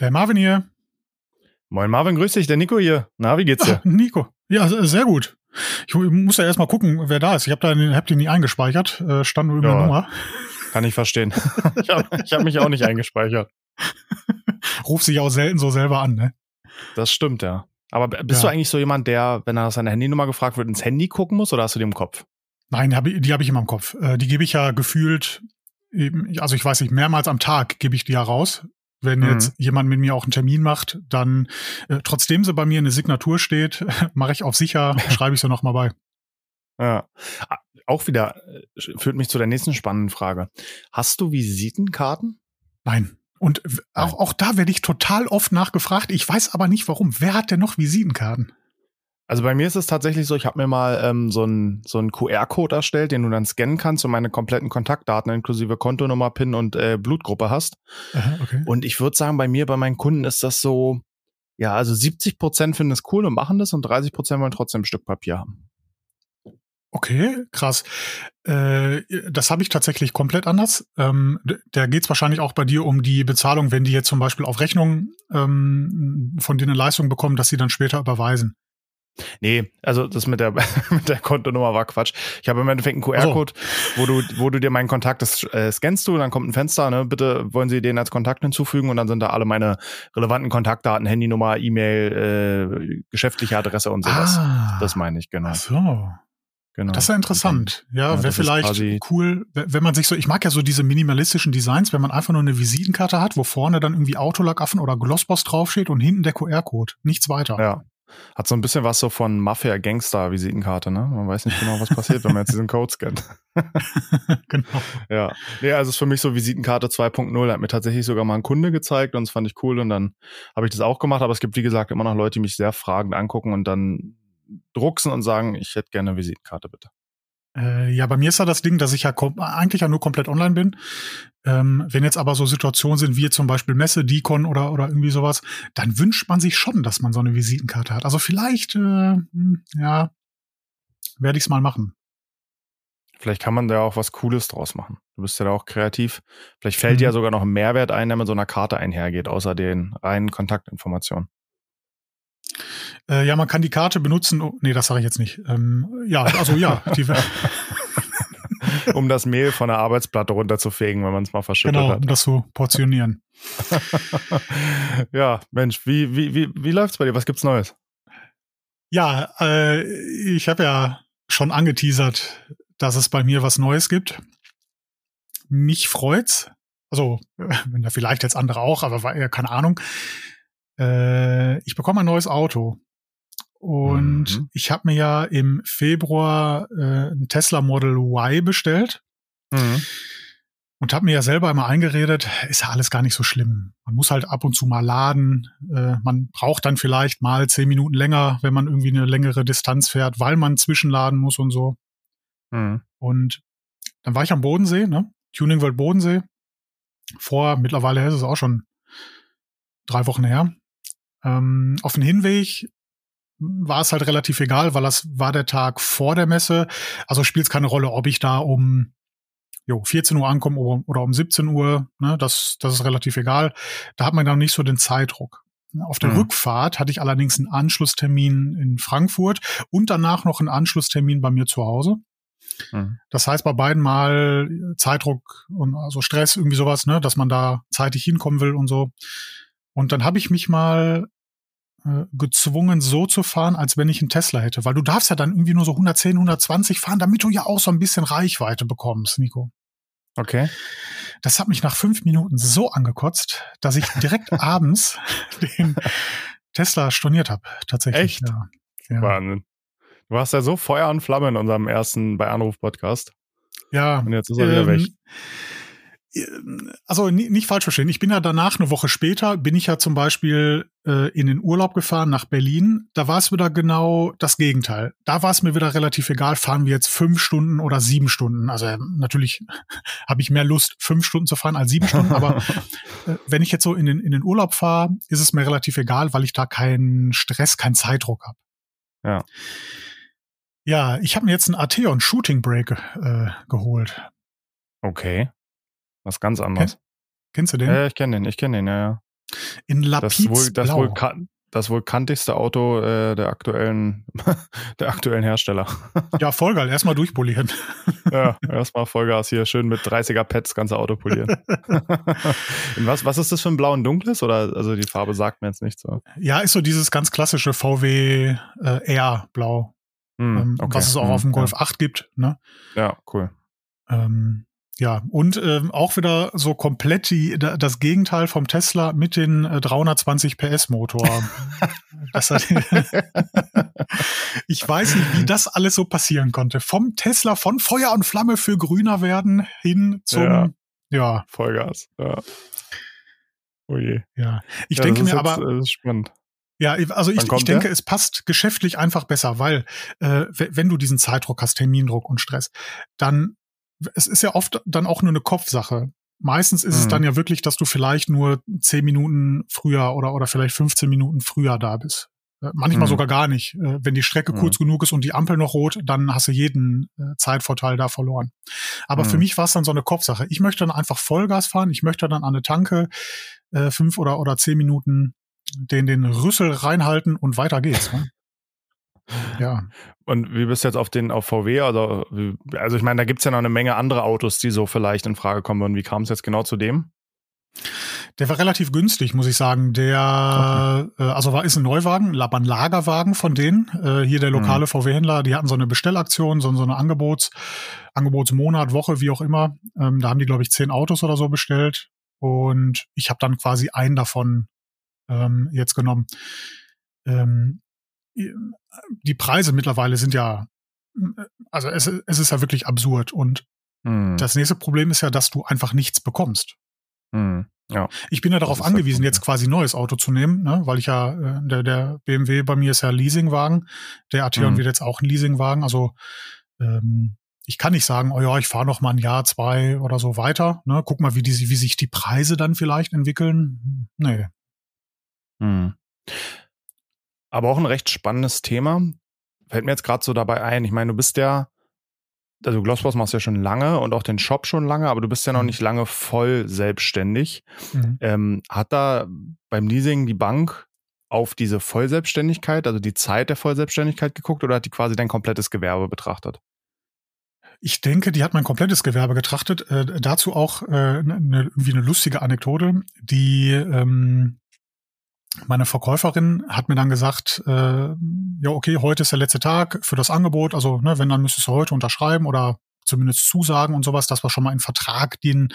Der Marvin hier. Moin Marvin, grüß dich, der Nico hier. Na, wie geht's dir? Ach, Nico. Ja, sehr gut. Ich muss ja erstmal gucken, wer da ist. Ich habe da hab den nie eingespeichert. Äh, stand nur über ja, Nummer. Kann ich verstehen. ich habe hab mich auch nicht eingespeichert. Ruf sich auch selten so selber an, ne? Das stimmt, ja. Aber bist ja. du eigentlich so jemand, der, wenn er nach seiner Handynummer gefragt wird, ins Handy gucken muss oder hast du die im Kopf? Nein, die habe ich immer im Kopf. Äh, die gebe ich ja gefühlt, also ich weiß nicht, mehrmals am Tag gebe ich die ja raus. Wenn mhm. jetzt jemand mit mir auch einen Termin macht, dann äh, trotzdem sie bei mir eine Signatur steht, mache ich auf sicher, schreibe ich sie nochmal bei. Ja, auch wieder äh, führt mich zu der nächsten spannenden Frage. Hast du Visitenkarten? Nein. Und auch, auch da werde ich total oft nachgefragt. Ich weiß aber nicht warum. Wer hat denn noch Visitenkarten? Also bei mir ist es tatsächlich so, ich habe mir mal ähm, so einen so einen QR-Code erstellt, den du dann scannen kannst und meine kompletten Kontaktdaten inklusive Kontonummer, PIN und äh, Blutgruppe hast. Aha, okay. Und ich würde sagen, bei mir, bei meinen Kunden ist das so, ja, also 70 Prozent finden es cool und machen das und 30 Prozent wollen trotzdem ein Stück Papier haben. Okay, krass. Äh, das habe ich tatsächlich komplett anders. Ähm, da geht es wahrscheinlich auch bei dir um die Bezahlung, wenn die jetzt zum Beispiel auf Rechnung ähm, von dir eine Leistung bekommen, dass sie dann später überweisen. Nee, also das mit der, mit der Kontonummer war Quatsch. Ich habe im Endeffekt einen QR-Code, wo du, wo du dir meinen Kontakt, das äh, scannst du, dann kommt ein Fenster, ne, bitte wollen Sie den als Kontakt hinzufügen und dann sind da alle meine relevanten Kontaktdaten, Handynummer, E-Mail, äh, geschäftliche Adresse und sowas. Ah, das meine ich, genau. Ach so. Genau. Das ist ja interessant. Ja, ja wäre vielleicht cool, wenn man sich so, ich mag ja so diese minimalistischen Designs, wenn man einfach nur eine Visitenkarte hat, wo vorne dann irgendwie Autolackaffen oder Glossboss draufsteht und hinten der QR-Code. Nichts weiter. Ja. Hat so ein bisschen was so von Mafia-Gangster-Visitenkarte, ne? Man weiß nicht genau, was passiert, wenn man jetzt diesen Code scannt. genau. Ja. Nee, also es ist für mich so Visitenkarte 2.0. Hat mir tatsächlich sogar mal ein Kunde gezeigt und das fand ich cool und dann habe ich das auch gemacht. Aber es gibt, wie gesagt, immer noch Leute, die mich sehr fragend angucken und dann drucksen und sagen, ich hätte gerne eine Visitenkarte, bitte. Äh, ja, bei mir ist ja das Ding, dass ich ja eigentlich ja nur komplett online bin. Ähm, wenn jetzt aber so Situationen sind wie zum Beispiel Messe, Decon oder, oder irgendwie sowas, dann wünscht man sich schon, dass man so eine Visitenkarte hat. Also vielleicht, äh, hm, ja, werde ich es mal machen. Vielleicht kann man da auch was Cooles draus machen. Du bist ja da auch kreativ. Vielleicht fällt mhm. dir sogar noch ein Mehrwert ein, der mit so einer Karte einhergeht, außer den reinen Kontaktinformationen. Äh, ja, man kann die Karte benutzen. Oh, nee, das sage ich jetzt nicht. Ähm, ja, also ja. Die, um das Mehl von der Arbeitsplatte runterzufegen, wenn man es mal verschüttet genau, hat. Genau, um das zu portionieren. ja, Mensch, wie, wie, wie, wie läuft's bei dir? Was gibt's Neues? Ja, äh, ich habe ja schon angeteasert, dass es bei mir was Neues gibt. Mich freut's. Also, wenn da vielleicht jetzt andere auch, aber keine Ahnung. Äh, ich bekomme ein neues Auto. Und mhm. ich habe mir ja im Februar äh, ein Tesla Model Y bestellt. Mhm. Und habe mir ja selber immer eingeredet, ist ja alles gar nicht so schlimm. Man muss halt ab und zu mal laden. Äh, man braucht dann vielleicht mal zehn Minuten länger, wenn man irgendwie eine längere Distanz fährt, weil man zwischenladen muss und so. Mhm. Und dann war ich am Bodensee, ne? Tuning World Bodensee. Vor, mittlerweile ist es auch schon drei Wochen her. Ähm, auf dem Hinweg war es halt relativ egal, weil das war der Tag vor der Messe. Also spielt es keine Rolle, ob ich da um jo, 14 Uhr ankomme oder um 17 Uhr. Ne, das, das ist relativ egal. Da hat man dann nicht so den Zeitdruck. Auf der mhm. Rückfahrt hatte ich allerdings einen Anschlusstermin in Frankfurt und danach noch einen Anschlusstermin bei mir zu Hause. Mhm. Das heißt, bei beiden mal Zeitdruck und also Stress, irgendwie sowas, ne, dass man da zeitig hinkommen will und so. Und dann habe ich mich mal gezwungen, so zu fahren, als wenn ich einen Tesla hätte. Weil du darfst ja dann irgendwie nur so 110, 120 fahren, damit du ja auch so ein bisschen Reichweite bekommst, Nico. Okay. Das hat mich nach fünf Minuten so angekotzt, dass ich direkt abends den Tesla storniert habe. Tatsächlich. Echt? Ja. ja. Wahnsinn. Du warst ja so Feuer und Flamme in unserem ersten bei Anruf Podcast. Ja. Und jetzt ist er ähm, wieder weg also nicht falsch verstehen. Ich bin ja danach eine Woche später bin ich ja zum Beispiel äh, in den Urlaub gefahren nach Berlin. Da war es wieder genau das Gegenteil. Da war es mir wieder relativ egal, fahren wir jetzt fünf Stunden oder sieben Stunden. Also ähm, natürlich habe ich mehr Lust, fünf Stunden zu fahren als sieben Stunden. Aber äh, wenn ich jetzt so in den in den Urlaub fahre, ist es mir relativ egal, weil ich da keinen Stress, keinen Zeitdruck habe. Ja. Ja, ich habe mir jetzt einen Atheon Shooting Break äh, geholt. Okay. Was ganz anderes. Kennst du den? Ja, ich kenne den, ich kenne den, ja, ja. In Lapizblau. Das wohl, das wohl das wohl kantigste Auto äh, der aktuellen der aktuellen Hersteller. ja, voll geil. Erstmal durchpolieren. ja, erstmal Vollgas hier schön mit 30er Pets ganze Auto polieren. Was was ist das für ein blau und dunkles oder also die Farbe sagt mir jetzt nichts so. Ja, ist so dieses ganz klassische VW äh, R Blau. Mm, okay. Was es auch mm, auf dem Golf ja. 8 gibt, ne? Ja, cool. Ähm, ja, und äh, auch wieder so komplett die, das Gegenteil vom Tesla mit den äh, 320 PS Motor. ich weiß nicht, wie das alles so passieren konnte. Vom Tesla von Feuer und Flamme für grüner werden hin zum ja, ja. Vollgas. Ja. Oh je. Ja, ich ja, denke mir jetzt, aber das ist spannend. Ja, also ich, ich denke, der? es passt geschäftlich einfach besser, weil äh, wenn du diesen Zeitdruck hast, Termindruck und Stress, dann es ist ja oft dann auch nur eine Kopfsache. Meistens ist mhm. es dann ja wirklich, dass du vielleicht nur zehn Minuten früher oder, oder vielleicht 15 Minuten früher da bist. Äh, manchmal mhm. sogar gar nicht. Äh, wenn die Strecke mhm. kurz genug ist und die Ampel noch rot, dann hast du jeden äh, Zeitvorteil da verloren. Aber für mhm. mich war es dann so eine Kopfsache. Ich möchte dann einfach Vollgas fahren. Ich möchte dann an eine Tanke äh, fünf oder, oder zehn Minuten den, den Rüssel reinhalten und weiter geht's. Ne? Ja. Und wie bist du jetzt auf den auf VW? Also, also ich meine, da gibt es ja noch eine Menge andere Autos, die so vielleicht in Frage kommen würden. Wie kam es jetzt genau zu dem? Der war relativ günstig, muss ich sagen. Der, okay. äh, also war ist ein Neuwagen, ein Lagerwagen von denen. Äh, hier der lokale mhm. VW-Händler, die hatten so eine Bestellaktion, so, so eine Angebots, Angebotsmonat, Woche, wie auch immer. Ähm, da haben die, glaube ich, zehn Autos oder so bestellt. Und ich habe dann quasi einen davon ähm, jetzt genommen. Ähm, die Preise mittlerweile sind ja, also es, es ist ja wirklich absurd. Und hm. das nächste Problem ist ja, dass du einfach nichts bekommst. Hm. Ja. Ich bin ja darauf angewiesen, jetzt quasi ein neues Auto zu nehmen, ne? weil ich ja, äh, der, der BMW bei mir ist ja Leasingwagen, der Atheon hm. wird jetzt auch ein Leasingwagen. Also ähm, ich kann nicht sagen, oh ja, ich fahre noch mal ein Jahr, zwei oder so weiter. Ne? Guck mal, wie, die, wie sich die Preise dann vielleicht entwickeln. Nee. Hm. Aber auch ein recht spannendes Thema. Fällt mir jetzt gerade so dabei ein. Ich meine, du bist ja, also Glossboss machst du ja schon lange und auch den Shop schon lange, aber du bist ja noch mhm. nicht lange voll selbstständig. Mhm. Ähm, hat da beim Leasing die Bank auf diese Vollselbstständigkeit, also die Zeit der Vollselbstständigkeit geguckt oder hat die quasi dein komplettes Gewerbe betrachtet? Ich denke, die hat mein komplettes Gewerbe getrachtet. Äh, dazu auch äh, ne, irgendwie eine lustige Anekdote. Die ähm, meine Verkäuferin hat mir dann gesagt, äh, ja, okay, heute ist der letzte Tag für das Angebot. Also, ne, wenn, dann müsstest du heute unterschreiben oder zumindest zusagen und sowas, dass wir schon mal einen Vertrag den,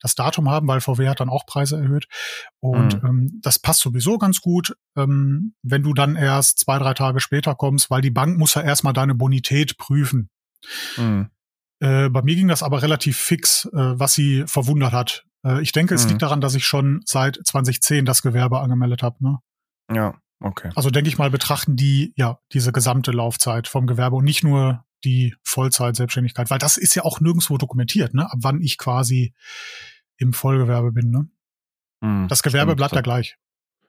das Datum haben, weil VW hat dann auch Preise erhöht. Und mhm. ähm, das passt sowieso ganz gut, ähm, wenn du dann erst zwei, drei Tage später kommst, weil die Bank muss ja erstmal deine Bonität prüfen. Mhm. Äh, bei mir ging das aber relativ fix, äh, was sie verwundert hat. Äh, ich denke, es mhm. liegt daran, dass ich schon seit 2010 das Gewerbe angemeldet habe. Ne? Ja, okay. Also denke ich mal, betrachten die ja diese gesamte Laufzeit vom Gewerbe und nicht nur die Vollzeit-Selbstständigkeit, weil das ist ja auch nirgendwo dokumentiert, ne? ab wann ich quasi im Vollgewerbe bin. Ne? Mhm, das Gewerbe stimmt. bleibt ja gleich.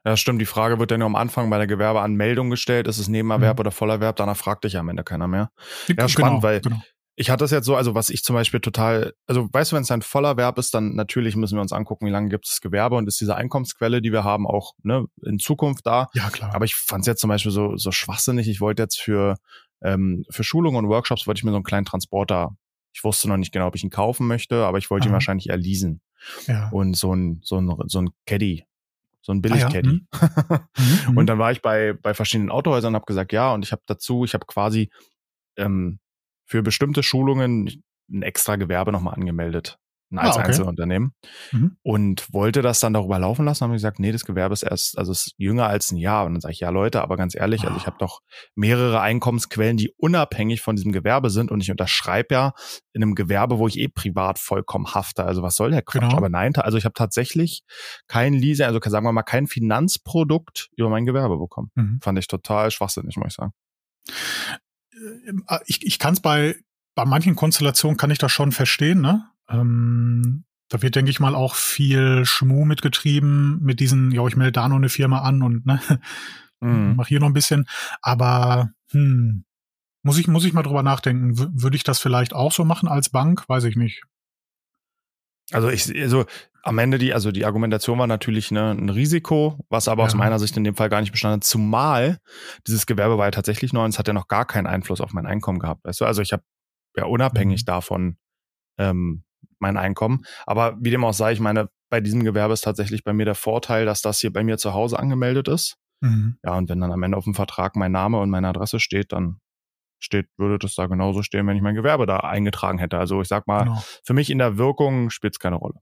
Ja, stimmt. Die Frage wird dann ja am Anfang bei der Gewerbeanmeldung gestellt. Ist es Nebenerwerb mhm. oder Vollerwerb? Danach fragt dich ja am Ende keiner mehr. Ja, spannend, genau, weil genau ich hatte das jetzt so, also was ich zum Beispiel total, also weißt du, wenn es ein voller Verb ist, dann natürlich müssen wir uns angucken, wie lange gibt es Gewerbe und ist diese Einkommensquelle, die wir haben, auch ne, in Zukunft da. Ja, klar. Aber ich fand es jetzt zum Beispiel so, so schwachsinnig. Ich wollte jetzt für, ähm, für Schulungen und Workshops wollte ich mir so einen kleinen Transporter, ich wusste noch nicht genau, ob ich ihn kaufen möchte, aber ich wollte Aha. ihn wahrscheinlich eher leasen. Ja. Und so ein, so ein, so ein Caddy, so ein Billig-Caddy. Ah, ja. mhm. und dann war ich bei, bei verschiedenen Autohäusern und habe gesagt, ja, und ich habe dazu, ich habe quasi ähm, für bestimmte Schulungen ein extra Gewerbe nochmal angemeldet als ah, okay. Einzelunternehmen mhm. und wollte das dann darüber laufen lassen, haben gesagt, nee, das Gewerbe ist erst, also ist jünger als ein Jahr. Und dann sage ich, ja Leute, aber ganz ehrlich, also ich habe doch mehrere Einkommensquellen, die unabhängig von diesem Gewerbe sind und ich unterschreibe ja in einem Gewerbe, wo ich eh privat vollkommen hafte. Also was soll der Quatsch? Genau. Aber nein, also ich habe tatsächlich kein Leasing, also sagen wir mal kein Finanzprodukt über mein Gewerbe bekommen. Mhm. Fand ich total schwachsinnig, muss ich sagen. Äh, ich, ich kann es bei, bei manchen Konstellationen kann ich das schon verstehen, ne? Ähm, da wird, denke ich mal, auch viel Schmu mitgetrieben mit diesen, ja, ich melde da noch eine Firma an und ne, mhm. mach hier noch ein bisschen. Aber hm, muss ich, muss ich mal drüber nachdenken. W würde ich das vielleicht auch so machen als Bank? Weiß ich nicht. Also ich, also am Ende die, also die Argumentation war natürlich ne, ein Risiko, was aber ja. aus meiner Sicht in dem Fall gar nicht bestanden hat. Zumal dieses Gewerbe war ja tatsächlich neu und es hat ja noch gar keinen Einfluss auf mein Einkommen gehabt. Weißt du? Also ich habe ja unabhängig mhm. davon ähm, mein Einkommen. Aber wie dem auch sei, ich meine, bei diesem Gewerbe ist tatsächlich bei mir der Vorteil, dass das hier bei mir zu Hause angemeldet ist. Mhm. Ja, und wenn dann am Ende auf dem Vertrag mein Name und meine Adresse steht, dann steht, würde das da genauso stehen, wenn ich mein Gewerbe da eingetragen hätte. Also ich sag mal, genau. für mich in der Wirkung spielt es keine Rolle.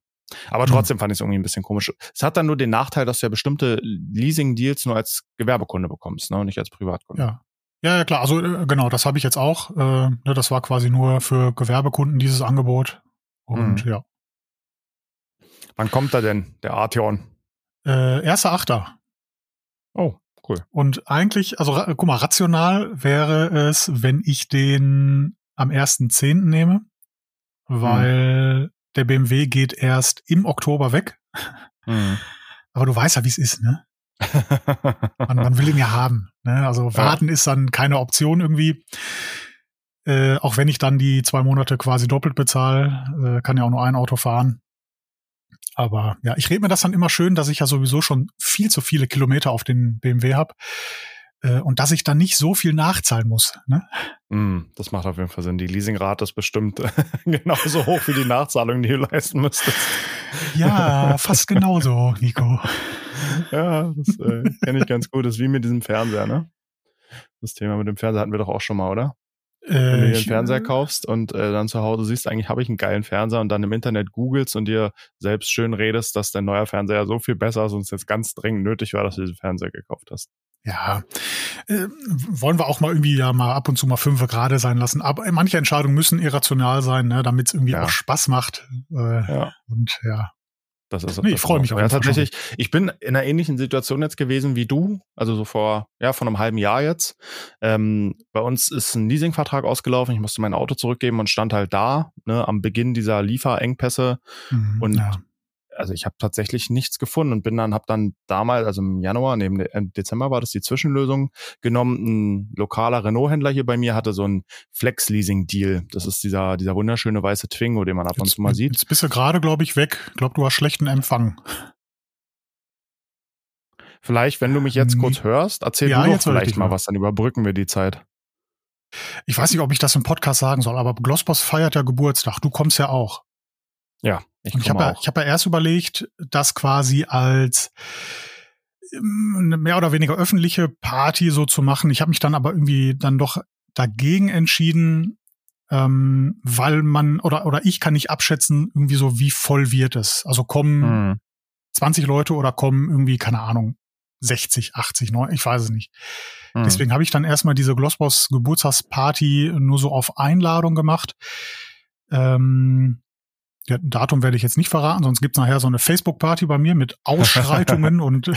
Aber mhm. trotzdem fand ich es irgendwie ein bisschen komisch. Es hat dann nur den Nachteil, dass du ja bestimmte Leasing-Deals nur als Gewerbekunde bekommst, ne, und nicht als Privatkunde. Ja. Ja, ja klar, also äh, genau, das habe ich jetzt auch. Äh, ne, das war quasi nur für Gewerbekunden dieses Angebot. Und mhm. ja. Wann kommt da denn, der Arteon? Äh, erster Achter. Oh, cool. Und eigentlich, also guck mal, rational wäre es, wenn ich den am 1.10. nehme, weil mhm. der BMW geht erst im Oktober weg. Mhm. Aber du weißt ja, wie es ist, ne? man, man, will ihn ja haben. Ne? Also warten ja. ist dann keine Option irgendwie. Äh, auch wenn ich dann die zwei Monate quasi doppelt bezahle, äh, kann ja auch nur ein Auto fahren. Aber ja, ich rede mir das dann immer schön, dass ich ja sowieso schon viel zu viele Kilometer auf den BMW habe äh, und dass ich dann nicht so viel nachzahlen muss. Ne? Mm, das macht auf jeden Fall Sinn. Die Leasingrate ist bestimmt genauso hoch wie die Nachzahlung, die du leisten müsstest. Ja, fast genauso, Nico. ja, das äh, kenne ich ganz gut. Das ist wie mit diesem Fernseher, ne? Das Thema mit dem Fernseher hatten wir doch auch schon mal, oder? Wenn du dir einen Fernseher kaufst und äh, dann zu Hause siehst, eigentlich habe ich einen geilen Fernseher und dann im Internet googelst und dir selbst schön redest, dass dein neuer Fernseher so viel besser ist und es jetzt ganz dringend nötig war, dass du diesen Fernseher gekauft hast. Ja, äh, wollen wir auch mal irgendwie ja mal ab und zu mal fünf gerade sein lassen. Aber manche Entscheidungen müssen irrational sein, ne, damit es irgendwie ja. auch Spaß macht. Äh, ja. Und ja, das ist, nee, ich freue mich auch. Ja, tatsächlich. Ich bin in einer ähnlichen Situation jetzt gewesen wie du, also so vor, ja, vor einem halben Jahr jetzt. Ähm, bei uns ist ein Leasingvertrag ausgelaufen. Ich musste mein Auto zurückgeben und stand halt da, ne, am Beginn dieser Lieferengpässe. Mhm, und ja also ich habe tatsächlich nichts gefunden und bin dann, habe dann damals, also im Januar, neben im äh, Dezember war das die Zwischenlösung genommen. Ein lokaler Renault-Händler hier bei mir hatte so ein Flex-Leasing-Deal. Das ist dieser, dieser wunderschöne weiße Twingo, den man ab und zu mal sieht. Jetzt bist du gerade, glaube ich, weg. Ich glaube, du hast schlechten Empfang. Vielleicht, wenn du mich jetzt kurz hörst, erzähl ja, du doch vielleicht mal was, dann überbrücken wir die Zeit. Ich weiß nicht, ob ich das im Podcast sagen soll, aber Glossboss feiert ja Geburtstag. Du kommst ja auch. Ja, ich, ich habe ja, ich hab ja erst überlegt, das quasi als ähm, eine mehr oder weniger öffentliche Party so zu machen. Ich habe mich dann aber irgendwie dann doch dagegen entschieden, ähm, weil man oder oder ich kann nicht abschätzen, irgendwie so wie voll wird es. Also kommen hm. 20 Leute oder kommen irgendwie keine Ahnung 60, 80, 90, ich weiß es nicht. Hm. Deswegen habe ich dann erstmal diese Glossboss Geburtstagsparty nur so auf Einladung gemacht. Ähm, ja, Datum werde ich jetzt nicht verraten, sonst gibt's nachher so eine Facebook-Party bei mir mit Ausschreitungen und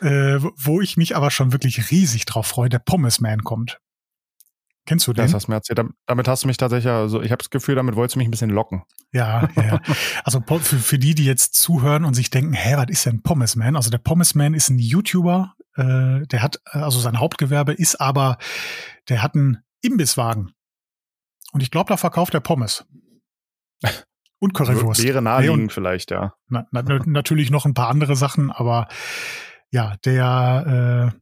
äh, wo ich mich aber schon wirklich riesig drauf freue. Der Pommes Man kommt. Kennst du den? Das hast du mir erzählt. Damit hast du mich tatsächlich, also ich habe das Gefühl, damit wolltest du mich ein bisschen locken. Ja, ja. ja. Also für, für die, die jetzt zuhören und sich denken, hä, was ist denn Pommes Man? Also der Pommes Man ist ein YouTuber, äh, der hat, also sein Hauptgewerbe ist aber, der hat einen Imbisswagen. Und ich glaube, da verkauft er Pommes. Und Currywurst. Wäre naheliegend nee, vielleicht, ja. Na, na, natürlich noch ein paar andere Sachen, aber ja, der, äh,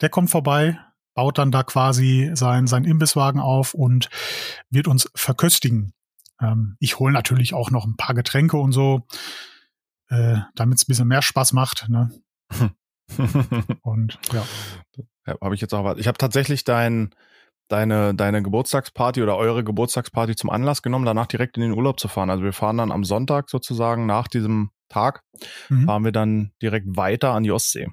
der kommt vorbei, baut dann da quasi sein, sein Imbisswagen auf und wird uns verköstigen. Ähm, ich hole natürlich auch noch ein paar Getränke und so, äh, damit es ein bisschen mehr Spaß macht. Ne? und ja. ja habe ich jetzt auch was. Ich habe tatsächlich dein deine, deine Geburtstagsparty oder eure Geburtstagsparty zum Anlass genommen, danach direkt in den Urlaub zu fahren. Also wir fahren dann am Sonntag sozusagen nach diesem Tag, mhm. fahren wir dann direkt weiter an die Ostsee.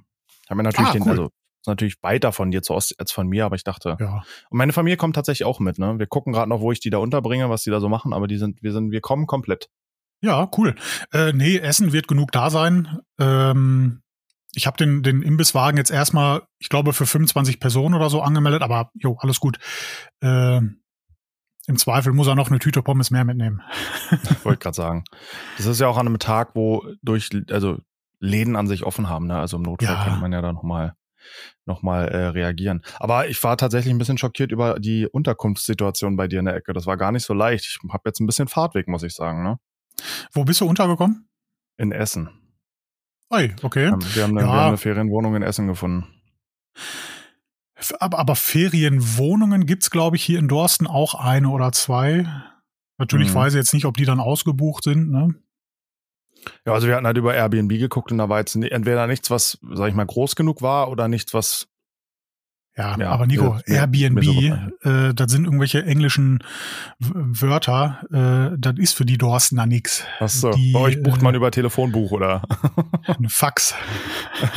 Haben wir natürlich ah, den, cool. also natürlich weiter von dir zur Ostsee als von mir, aber ich dachte. Ja. Und meine Familie kommt tatsächlich auch mit, ne? Wir gucken gerade noch, wo ich die da unterbringe, was die da so machen, aber die sind, wir sind, wir kommen komplett. Ja, cool. Äh, nee, Essen wird genug da sein. Ähm, ich habe den, den Imbisswagen jetzt erstmal, ich glaube, für 25 Personen oder so angemeldet, aber jo, alles gut. Äh, Im Zweifel muss er noch eine Tüte Pommes mehr mitnehmen. Ich wollte gerade sagen. Das ist ja auch an einem Tag, wo durch, also Läden an sich offen haben, ne? Also im Notfall ja. kann man ja dann nochmal nochmal äh, reagieren. Aber ich war tatsächlich ein bisschen schockiert über die Unterkunftssituation bei dir in der Ecke. Das war gar nicht so leicht. Ich habe jetzt ein bisschen Fahrtweg, muss ich sagen. Ne? Wo bist du untergekommen? In Essen. Oi, okay. Wir haben, eine, ja. wir haben eine Ferienwohnung in Essen gefunden. Aber, aber Ferienwohnungen gibt's glaube ich, hier in Dorsten auch eine oder zwei. Natürlich mhm. weiß ich jetzt nicht, ob die dann ausgebucht sind. Ne? Ja, also wir hatten halt über Airbnb geguckt und da war jetzt entweder nichts, was, sag ich mal, groß genug war oder nichts, was ja, ja, aber Nico, ja, Airbnb, so äh, das sind irgendwelche englischen Wörter, äh, das ist für die Dorstener nix. Ach so, die, bei euch bucht man äh, über Telefonbuch, oder? Eine Fax.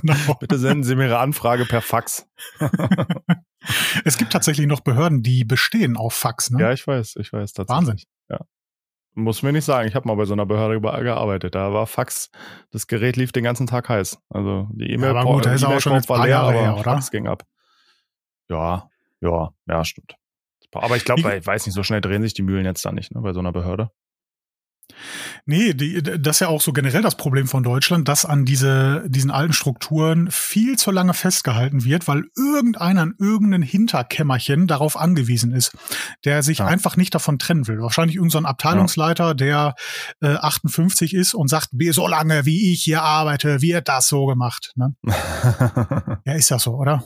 genau. Bitte senden Sie mir Ihre Anfrage per Fax. es gibt tatsächlich noch Behörden, die bestehen auf Fax, ne? Ja, ich weiß, ich weiß tatsächlich. Wahnsinn. Ja. Muss mir nicht sagen, ich habe mal bei so einer Behörde gearbeitet. Da war Fax, das Gerät lief den ganzen Tag heiß. Also die E-Mail ja, gut, ist auch schon jetzt war leer, aber her, oder? Fax ging ab. Ja, ja, ja, stimmt. Aber ich glaube, ich weiß nicht, so schnell drehen sich die Mühlen jetzt da nicht, ne, bei so einer Behörde. Nee, die, das ist ja auch so generell das Problem von Deutschland, dass an diese, diesen alten Strukturen viel zu lange festgehalten wird, weil irgendeiner in irgendein Hinterkämmerchen darauf angewiesen ist, der sich ja. einfach nicht davon trennen will. Wahrscheinlich irgendein so Abteilungsleiter, der äh, 58 ist und sagt, so lange wie ich hier arbeite, wird das so gemacht. Ne? ja, ist ja so, oder?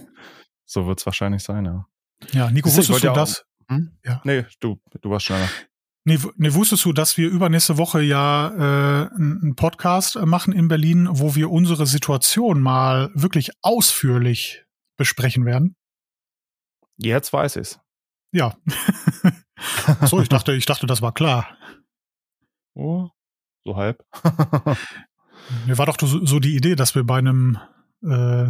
So wird's wahrscheinlich sein, ja. Ja, Nico, wusstest du das? Hm? Ja. Nee, du, du warst schneller. Nee, nee, wusstest du, dass wir übernächste Woche ja äh, einen Podcast machen in Berlin, wo wir unsere Situation mal wirklich ausführlich besprechen werden? Jetzt weiß ich's. Ja. so, ich dachte, ich dachte, das war klar. Oh, so halb. Mir war doch so die Idee, dass wir bei einem äh,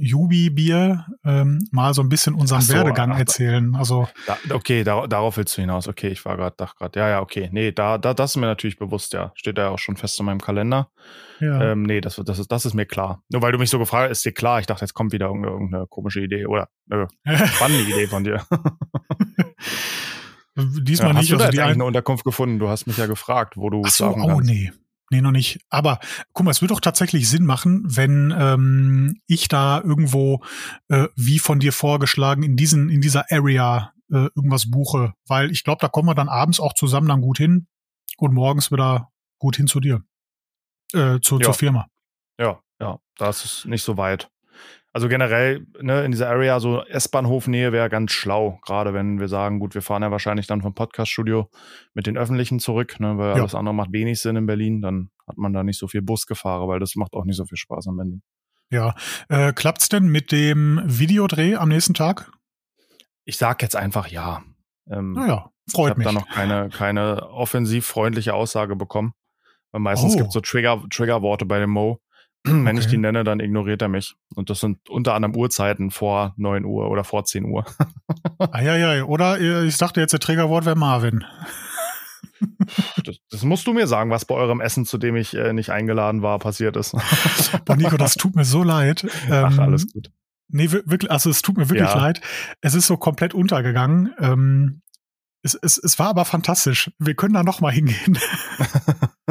Jubi-Bier ähm, mal so ein bisschen unseren so, Werdegang ach, erzählen. Also da, okay, da, darauf willst du hinaus. Okay, ich war gerade, dachte gerade, ja, ja, okay, nee, da, da, das ist mir natürlich bewusst, ja, steht da ja auch schon fest in meinem Kalender. Ja. Ähm, nee, das, das ist, das ist mir klar. Nur weil du mich so gefragt hast, ist dir klar. Ich dachte, jetzt kommt wieder irgendeine, irgendeine komische Idee oder eine spannende Idee von dir. Diesmal ja, nicht. Hast du also da die eine Unterkunft gefunden? Du hast mich ja gefragt, wo du Ach so, sagen oh kannst. nee. Nee, noch nicht. Aber guck mal, es wird doch tatsächlich Sinn machen, wenn ähm, ich da irgendwo, äh, wie von dir vorgeschlagen, in diesen, in dieser Area äh, irgendwas buche. Weil ich glaube, da kommen wir dann abends auch zusammen dann gut hin und morgens wieder gut hin zu dir. Äh, zu, ja. zur Firma. Ja, ja, das ist nicht so weit. Also generell, ne, in dieser Area, so S-Bahnhof-Nähe wäre ganz schlau, gerade wenn wir sagen, gut, wir fahren ja wahrscheinlich dann vom Podcast-Studio mit den Öffentlichen zurück, ne, weil ja. alles andere macht wenig Sinn in Berlin, dann hat man da nicht so viel Busgefahren, weil das macht auch nicht so viel Spaß in Berlin. Ja, äh, klappt's denn mit dem Videodreh am nächsten Tag? Ich sag jetzt einfach ja. Ähm, naja, freut ich mich. Ich habe da noch keine, keine offensiv freundliche Aussage bekommen. Weil meistens oh. gibt es so Trigger, Triggerworte bei dem Mo. Wenn okay. ich die nenne, dann ignoriert er mich. Und das sind unter anderem Uhrzeiten vor 9 Uhr oder vor 10 Uhr. ah, ja, ja. Oder äh, ich dachte jetzt, der Trägerwort wäre Marvin. Das, das, musst du mir sagen, was bei eurem Essen, zu dem ich äh, nicht eingeladen war, passiert ist. Boah, Nico, das tut mir so leid. Ach, ähm, alles gut. Nee, wirklich, also es tut mir wirklich ja. leid. Es ist so komplett untergegangen. Ähm, es, es, es war aber fantastisch. Wir können da noch mal hingehen.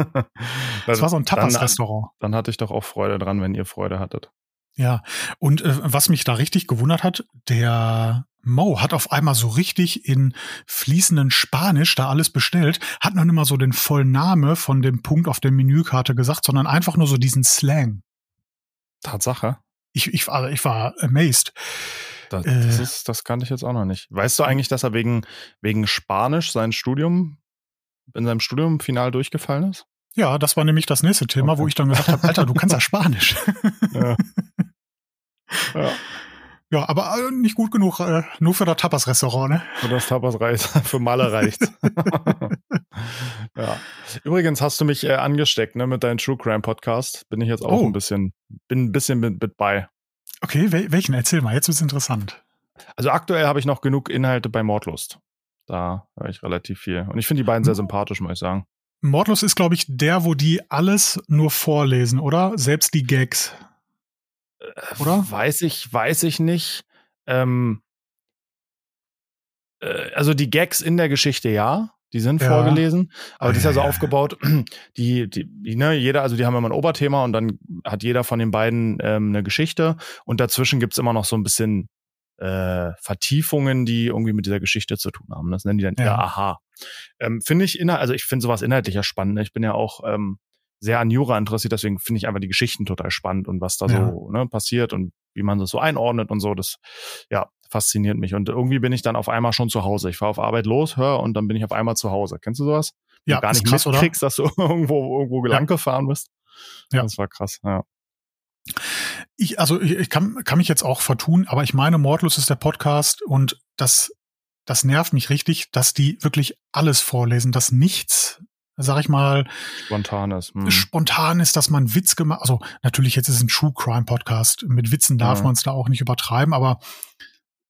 das war so ein Tapas-Restaurant. Dann, dann, hatte ich doch auch Freude dran, wenn ihr Freude hattet. Ja, und äh, was mich da richtig gewundert hat, der Mo hat auf einmal so richtig in fließenden Spanisch da alles bestellt, hat noch nicht mal so den vollen Name von dem Punkt auf der Menükarte gesagt, sondern einfach nur so diesen Slang. Tatsache. Ich, ich, war, ich war amazed. Das, äh, das, ist, das kannte ich jetzt auch noch nicht. Weißt du eigentlich, dass er wegen, wegen Spanisch sein Studium, in seinem Studium final durchgefallen ist? Ja, das war nämlich das nächste Thema, okay. wo ich dann gesagt habe, Alter, du kannst ja Spanisch. ja. ja. Ja, aber äh, nicht gut genug, äh, nur für das Tapas-Restaurant, ne? Für das Tapas reicht, für Malle reicht. ja. Übrigens hast du mich äh, angesteckt, ne, mit deinem True Crime Podcast. Bin ich jetzt auch oh. ein bisschen, bin ein bisschen mit, mit bei. Okay, wel welchen? Erzähl mal, jetzt wird's interessant. Also aktuell habe ich noch genug Inhalte bei Mordlust. Da höre ich relativ viel. Und ich finde die beiden sehr sympathisch, muss ich sagen. Mordlust ist, glaube ich, der, wo die alles nur vorlesen, oder? Selbst die Gags. Äh, oder? Weiß ich, weiß ich nicht. Ähm, äh, also die Gags in der Geschichte ja. Die sind ja. vorgelesen, aber die ist ja so aufgebaut, die, die, die, ne, jeder, also die haben immer ein Oberthema und dann hat jeder von den beiden ähm, eine Geschichte und dazwischen gibt's immer noch so ein bisschen äh, Vertiefungen, die irgendwie mit dieser Geschichte zu tun haben. Das nennen die dann ja. eher Aha. Ähm, finde ich inhalt, also ich finde sowas inhaltlich ja spannend. Ne? Ich bin ja auch ähm, sehr an Jura interessiert, deswegen finde ich einfach die Geschichten total spannend und was da ja. so ne, passiert und wie man das so einordnet und so. Das ja fasziniert mich. Und irgendwie bin ich dann auf einmal schon zu Hause. Ich fahre auf Arbeit los, höre und dann bin ich auf einmal zu Hause. Kennst du sowas? Ja, du gar nicht krass, mitkriegst, dass du irgendwo irgendwo lang ja. gefahren bist. Ja, das war krass. Ja. Ich, also ich, ich kann, kann mich jetzt auch vertun, aber ich meine, Mordlos ist der Podcast und das, das nervt mich richtig, dass die wirklich alles vorlesen, dass nichts sag ich mal, spontan ist. Hm. Spontan ist, dass man Witz gemacht, also natürlich jetzt ist es ein True Crime Podcast, mit Witzen darf ja. man es da auch nicht übertreiben, aber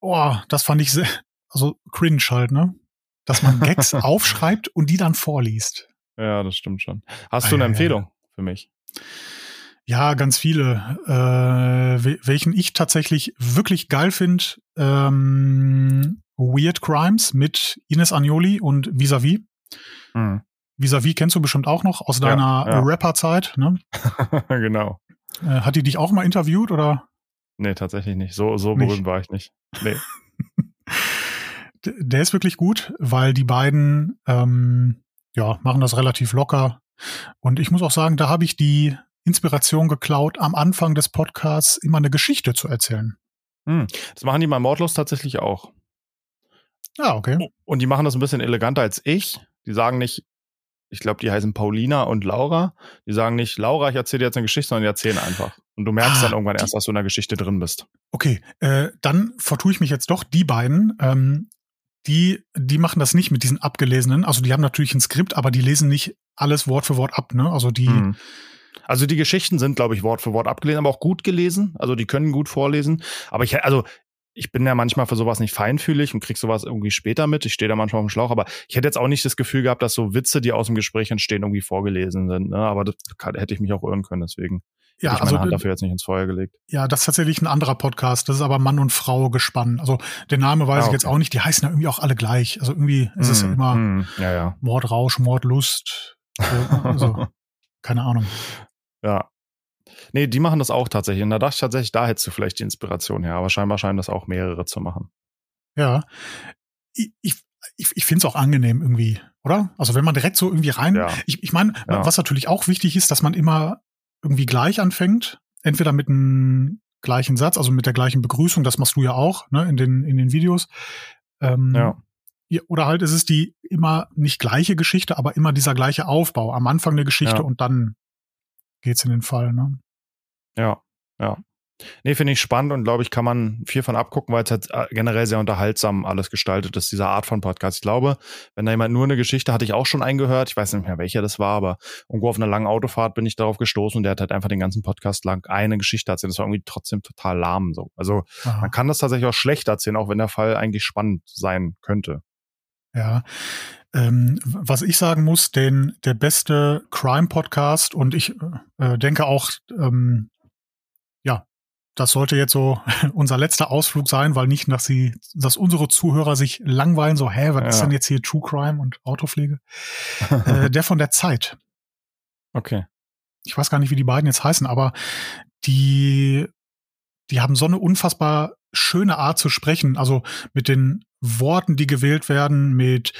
oh, das fand ich sehr, also cringe halt, ne? Dass man Gags aufschreibt und die dann vorliest. Ja, das stimmt schon. Hast ah, du eine ja, Empfehlung ja. für mich? Ja, ganz viele. Äh, welchen ich tatsächlich wirklich geil finde, ähm, Weird Crimes mit Ines Agnoli und Visavi. Mhm. Vis-à-vis kennst du bestimmt auch noch aus deiner ja, ja. Rapper-Zeit, ne? genau. Äh, hat die dich auch mal interviewt oder? Nee, tatsächlich nicht. So, so nicht. berühmt war ich nicht. Nee. Der ist wirklich gut, weil die beiden ähm, ja, machen das relativ locker. Und ich muss auch sagen, da habe ich die Inspiration geklaut, am Anfang des Podcasts immer eine Geschichte zu erzählen. Hm. Das machen die bei Mordlos tatsächlich auch. Ah, okay. Und die machen das ein bisschen eleganter als ich. Die sagen nicht, ich glaube, die heißen Paulina und Laura. Die sagen nicht, Laura, ich erzähle dir jetzt eine Geschichte, sondern die erzählen einfach. Und du merkst ah, dann irgendwann erst, dass du in der Geschichte drin bist. Okay, äh, dann vertue ich mich jetzt doch. Die beiden, ähm, die, die machen das nicht mit diesen abgelesenen. Also die haben natürlich ein Skript, aber die lesen nicht alles Wort für Wort ab. Ne? Also die. Mhm. Also die Geschichten sind, glaube ich, Wort für Wort abgelesen, aber auch gut gelesen. Also die können gut vorlesen. Aber ich, also ich bin ja manchmal für sowas nicht feinfühlig und krieg sowas irgendwie später mit. Ich stehe da manchmal auf dem Schlauch, aber ich hätte jetzt auch nicht das Gefühl gehabt, dass so Witze, die aus dem Gespräch entstehen, irgendwie vorgelesen sind. Ne? Aber das hätte ich mich auch irren können, deswegen ja, ich meine also, Hand dafür jetzt nicht ins Feuer gelegt. Ja, das ist tatsächlich ein anderer Podcast. Das ist aber Mann und Frau gespannt. Also der Name weiß ah, okay. ich jetzt auch nicht. Die heißen ja irgendwie auch alle gleich. Also irgendwie ist es ja mm, immer mm, ja, ja. Mordrausch, Mordlust. also, keine Ahnung. Ja, Nee, die machen das auch tatsächlich. Und da dachte ich tatsächlich, da hättest du vielleicht die Inspiration her. Aber scheinbar scheinen das auch mehrere zu machen. Ja. Ich, ich, ich finde es auch angenehm irgendwie, oder? Also wenn man direkt so irgendwie rein. Ja. Ich, ich meine, ja. was natürlich auch wichtig ist, dass man immer irgendwie gleich anfängt. Entweder mit einem gleichen Satz, also mit der gleichen Begrüßung, das machst du ja auch, ne, in den, in den Videos. Ähm, ja. Oder halt ist es die immer nicht gleiche Geschichte, aber immer dieser gleiche Aufbau. Am Anfang der Geschichte ja. und dann geht's in den Fall, ne? Ja, ja. Nee, finde ich spannend und glaube ich, kann man viel von abgucken, weil es halt äh, generell sehr unterhaltsam alles gestaltet ist, diese Art von Podcast. Ich glaube, wenn da jemand nur eine Geschichte, hatte ich auch schon eingehört, ich weiß nicht mehr, welcher das war, aber irgendwo auf einer langen Autofahrt bin ich darauf gestoßen und der hat halt einfach den ganzen Podcast lang eine Geschichte erzählt. Das war irgendwie trotzdem total lahm so. Also Aha. man kann das tatsächlich auch schlecht erzählen, auch wenn der Fall eigentlich spannend sein könnte. Ja, ähm, was ich sagen muss, den der beste Crime-Podcast und ich äh, denke auch, ähm, ja, das sollte jetzt so unser letzter Ausflug sein, weil nicht, dass sie, dass unsere Zuhörer sich langweilen, so, hä, was ja. ist denn jetzt hier True Crime und Autopflege? äh, der von der Zeit. Okay. Ich weiß gar nicht, wie die beiden jetzt heißen, aber die, die haben so eine unfassbar schöne Art zu sprechen, also mit den Worten, die gewählt werden, mit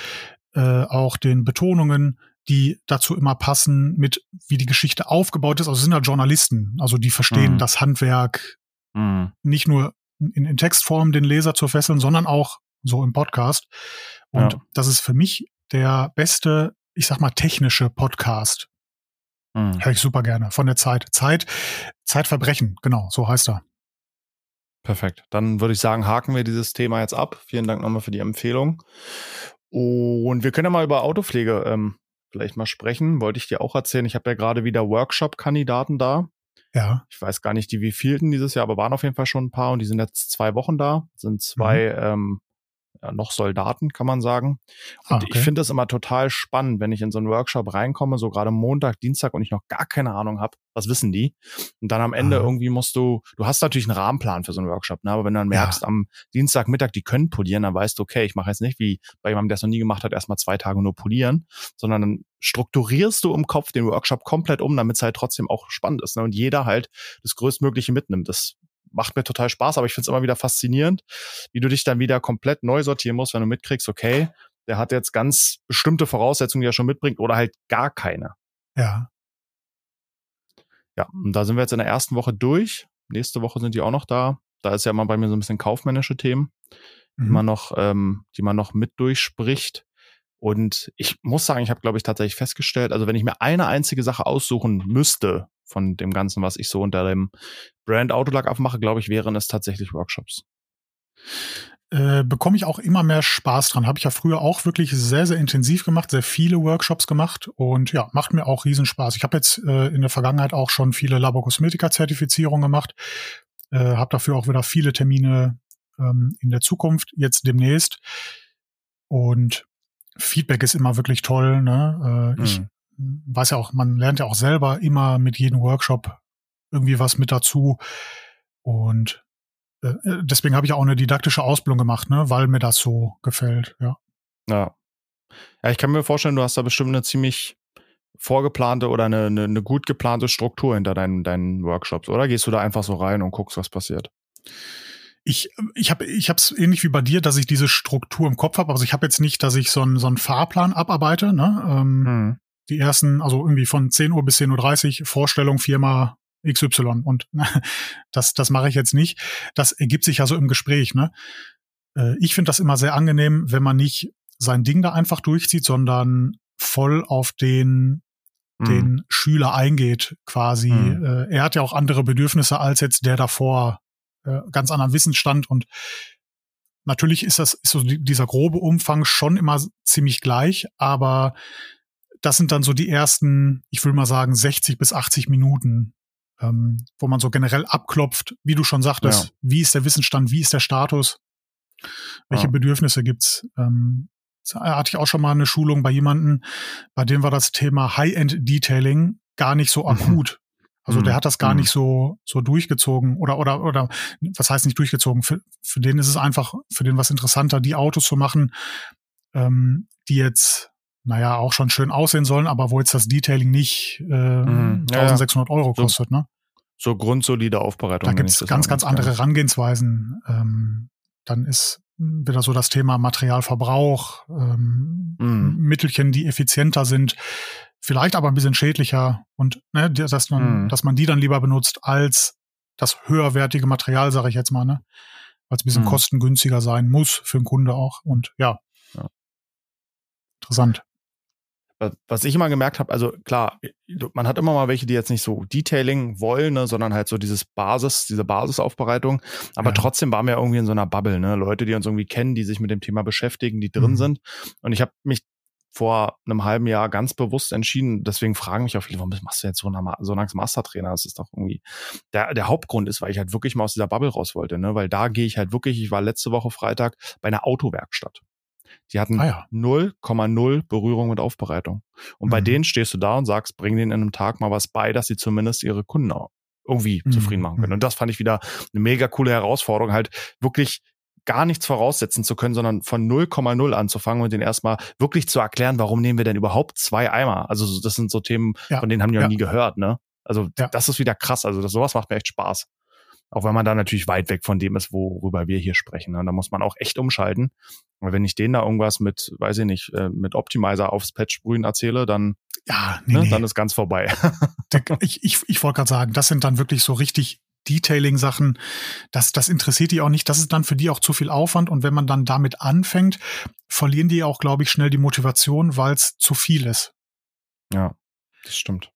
äh, auch den Betonungen, die dazu immer passen, mit wie die Geschichte aufgebaut ist. Also sind da Journalisten, also die verstehen mhm. das Handwerk mhm. nicht nur in, in, Textform den Leser zu fesseln, sondern auch so im Podcast. Und ja. das ist für mich der beste, ich sag mal, technische Podcast. Mhm. Hör ich super gerne. Von der Zeit. Zeit, Zeitverbrechen, genau, so heißt er. Perfekt. Dann würde ich sagen, haken wir dieses Thema jetzt ab. Vielen Dank nochmal für die Empfehlung. Und wir können ja mal über Autopflege ähm, vielleicht mal sprechen. Wollte ich dir auch erzählen. Ich habe ja gerade wieder Workshop-Kandidaten da. Ja. Ich weiß gar nicht, die wievielten dieses Jahr, aber waren auf jeden Fall schon ein paar und die sind jetzt zwei Wochen da. Sind zwei mhm. ähm, ja, noch Soldaten, kann man sagen. Und ah, okay. ich finde das immer total spannend, wenn ich in so einen Workshop reinkomme, so gerade Montag, Dienstag und ich noch gar keine Ahnung habe, was wissen die? Und dann am Ende ah. irgendwie musst du, du hast natürlich einen Rahmenplan für so einen Workshop, ne? aber wenn du dann merkst, ja. am Dienstagmittag, die können polieren, dann weißt du, okay, ich mache jetzt nicht wie bei jemandem, der es noch nie gemacht hat, erstmal zwei Tage nur polieren, sondern dann strukturierst du im Kopf den Workshop komplett um, damit es halt trotzdem auch spannend ist ne? und jeder halt das Größtmögliche mitnimmt. Das macht mir total Spaß, aber ich finde es immer wieder faszinierend, wie du dich dann wieder komplett neu sortieren musst, wenn du mitkriegst, okay, der hat jetzt ganz bestimmte Voraussetzungen, die er schon mitbringt, oder halt gar keine. Ja. Ja, und da sind wir jetzt in der ersten Woche durch. Nächste Woche sind die auch noch da. Da ist ja immer bei mir so ein bisschen kaufmännische Themen, mhm. die man noch, ähm, die man noch mit durchspricht. Und ich muss sagen, ich habe, glaube ich, tatsächlich festgestellt, also wenn ich mir eine einzige Sache aussuchen müsste von dem Ganzen, was ich so unter dem Brand Autolag aufmache, glaube ich, wären es tatsächlich Workshops. Äh, bekomme ich auch immer mehr Spaß dran. Habe ich ja früher auch wirklich sehr, sehr intensiv gemacht, sehr viele Workshops gemacht und ja, macht mir auch Riesenspaß. Ich habe jetzt äh, in der Vergangenheit auch schon viele Laborkosmetika-Zertifizierungen gemacht, äh, habe dafür auch wieder viele Termine ähm, in der Zukunft, jetzt demnächst. Und Feedback ist immer wirklich toll. Ne? Äh, ich mhm. weiß ja auch, man lernt ja auch selber immer mit jedem Workshop irgendwie was mit dazu. Und äh, deswegen habe ich auch eine didaktische Ausbildung gemacht, ne, weil mir das so gefällt, ja. Ja. Ja, ich kann mir vorstellen, du hast da bestimmt eine ziemlich vorgeplante oder eine, eine, eine gut geplante Struktur hinter deinen, deinen Workshops, oder? Gehst du da einfach so rein und guckst, was passiert? Ich ich habe ich habe es ähnlich wie bei dir, dass ich diese Struktur im Kopf habe. Also ich habe jetzt nicht, dass ich so einen so einen Fahrplan abarbeite. Ne? Ähm, hm. Die ersten, also irgendwie von 10 Uhr bis 10.30 Uhr Vorstellung Firma XY und das das mache ich jetzt nicht. Das ergibt sich ja so im Gespräch. Ne? Äh, ich finde das immer sehr angenehm, wenn man nicht sein Ding da einfach durchzieht, sondern voll auf den den hm. Schüler eingeht, quasi. Mhm. Äh, er hat ja auch andere Bedürfnisse als jetzt der davor äh, ganz anderen Wissensstand und natürlich ist das ist so dieser grobe Umfang schon immer ziemlich gleich, aber das sind dann so die ersten, ich will mal sagen, 60 bis 80 Minuten, ähm, wo man so generell abklopft, wie du schon sagtest, ja. wie ist der Wissensstand, wie ist der Status, welche ja. Bedürfnisse gibt's. Ähm, hatte ich auch schon mal eine Schulung bei jemanden, bei dem war das Thema High-End-Detailing gar nicht so mhm. akut. Also der mhm. hat das gar mhm. nicht so so durchgezogen oder oder oder was heißt nicht durchgezogen? Für, für den ist es einfach für den was interessanter, die Autos zu machen, ähm, die jetzt naja auch schon schön aussehen sollen, aber wo jetzt das Detailing nicht äh, mhm. ja, 1600 Euro kostet, so, ne? So grundsolide Aufbereitung. Da gibt's ganz ganz andere Herangehensweisen. Ähm, dann ist wieder so das Thema Materialverbrauch, ähm, mhm. Mittelchen, die effizienter sind vielleicht aber ein bisschen schädlicher und ne, dass man, mhm. dass man die dann lieber benutzt als das höherwertige Material, sage ich jetzt mal, ne? Weil es ein bisschen mhm. kostengünstiger sein muss für den Kunde auch. Und ja. ja. Interessant. Was ich immer gemerkt habe, also klar, man hat immer mal welche, die jetzt nicht so Detailing wollen, ne, sondern halt so dieses Basis, diese Basisaufbereitung. Aber ja. trotzdem waren wir irgendwie in so einer Bubble, ne? Leute, die uns irgendwie kennen, die sich mit dem Thema beschäftigen, die drin mhm. sind. Und ich habe mich vor einem halben Jahr ganz bewusst entschieden. Deswegen fragen mich auch viele, warum machst du jetzt so, eine, so lange Mastertrainer? Das ist doch irgendwie der, der Hauptgrund ist, weil ich halt wirklich mal aus dieser Bubble raus wollte, ne? Weil da gehe ich halt wirklich, ich war letzte Woche Freitag bei einer Autowerkstatt. Die hatten 0,0 ah, ja. Berührung mit Aufbereitung. Und mhm. bei denen stehst du da und sagst, bring denen in einem Tag mal was bei, dass sie zumindest ihre Kunden irgendwie mhm. zufrieden machen können. Mhm. Und das fand ich wieder eine mega coole Herausforderung, halt wirklich gar nichts voraussetzen zu können, sondern von 0,0 anzufangen und den erstmal wirklich zu erklären, warum nehmen wir denn überhaupt zwei Eimer? Also das sind so Themen, ja, von denen haben die ja. noch nie gehört, ne? Also ja. das ist wieder krass. Also das, sowas macht mir echt Spaß. Auch wenn man da natürlich weit weg von dem ist, worüber wir hier sprechen. Ne? Da muss man auch echt umschalten. Weil wenn ich denen da irgendwas mit, weiß ich nicht, äh, mit Optimizer aufs Patch sprühen erzähle, dann, ja, nee, ne, nee. dann ist ganz vorbei. ich ich, ich wollte gerade sagen, das sind dann wirklich so richtig Detailing-Sachen, das, das interessiert die auch nicht. Das ist dann für die auch zu viel Aufwand. Und wenn man dann damit anfängt, verlieren die auch, glaube ich, schnell die Motivation, weil es zu viel ist. Ja, das stimmt.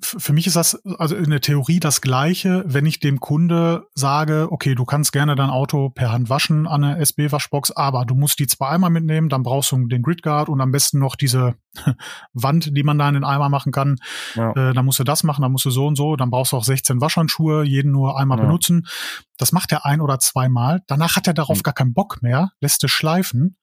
Für mich ist das also in der Theorie das Gleiche, wenn ich dem Kunde sage, okay, du kannst gerne dein Auto per Hand waschen an der SB-Waschbox, aber du musst die zwei Eimer mitnehmen, dann brauchst du den Gridguard und am besten noch diese Wand, die man da in den Eimer machen kann. Ja. Äh, dann musst du das machen, dann musst du so und so, dann brauchst du auch 16 Waschhandschuhe, jeden nur einmal ja. benutzen. Das macht er ein oder zweimal. Danach hat er darauf mhm. gar keinen Bock mehr, lässt es schleifen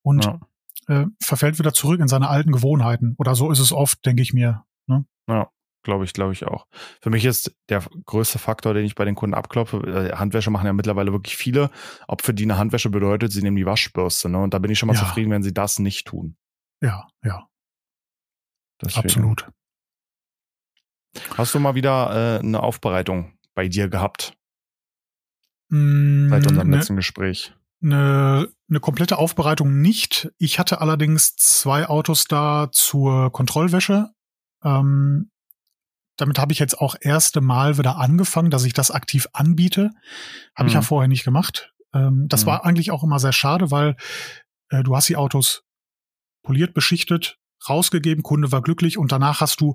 und ja. äh, verfällt wieder zurück in seine alten Gewohnheiten. Oder so ist es oft, denke ich mir. Ne? Ja. Glaube ich, glaube ich auch. Für mich ist der größte Faktor, den ich bei den Kunden abklopfe, äh, Handwäsche machen ja mittlerweile wirklich viele. Ob für die eine Handwäsche bedeutet, sie nehmen die Waschbürste. Ne? Und da bin ich schon mal ja. zufrieden, wenn sie das nicht tun. Ja, ja. Deswegen. Absolut. Hast du mal wieder äh, eine Aufbereitung bei dir gehabt? Mm, Seit unserem ne, letzten Gespräch. Eine, eine komplette Aufbereitung nicht. Ich hatte allerdings zwei Autos da zur Kontrollwäsche. Ähm, damit habe ich jetzt auch erste Mal wieder angefangen, dass ich das aktiv anbiete. Habe mhm. ich ja mhm. vorher nicht gemacht. Ähm, das mhm. war eigentlich auch immer sehr schade, weil äh, du hast die Autos poliert, beschichtet, rausgegeben, Kunde war glücklich und danach hast du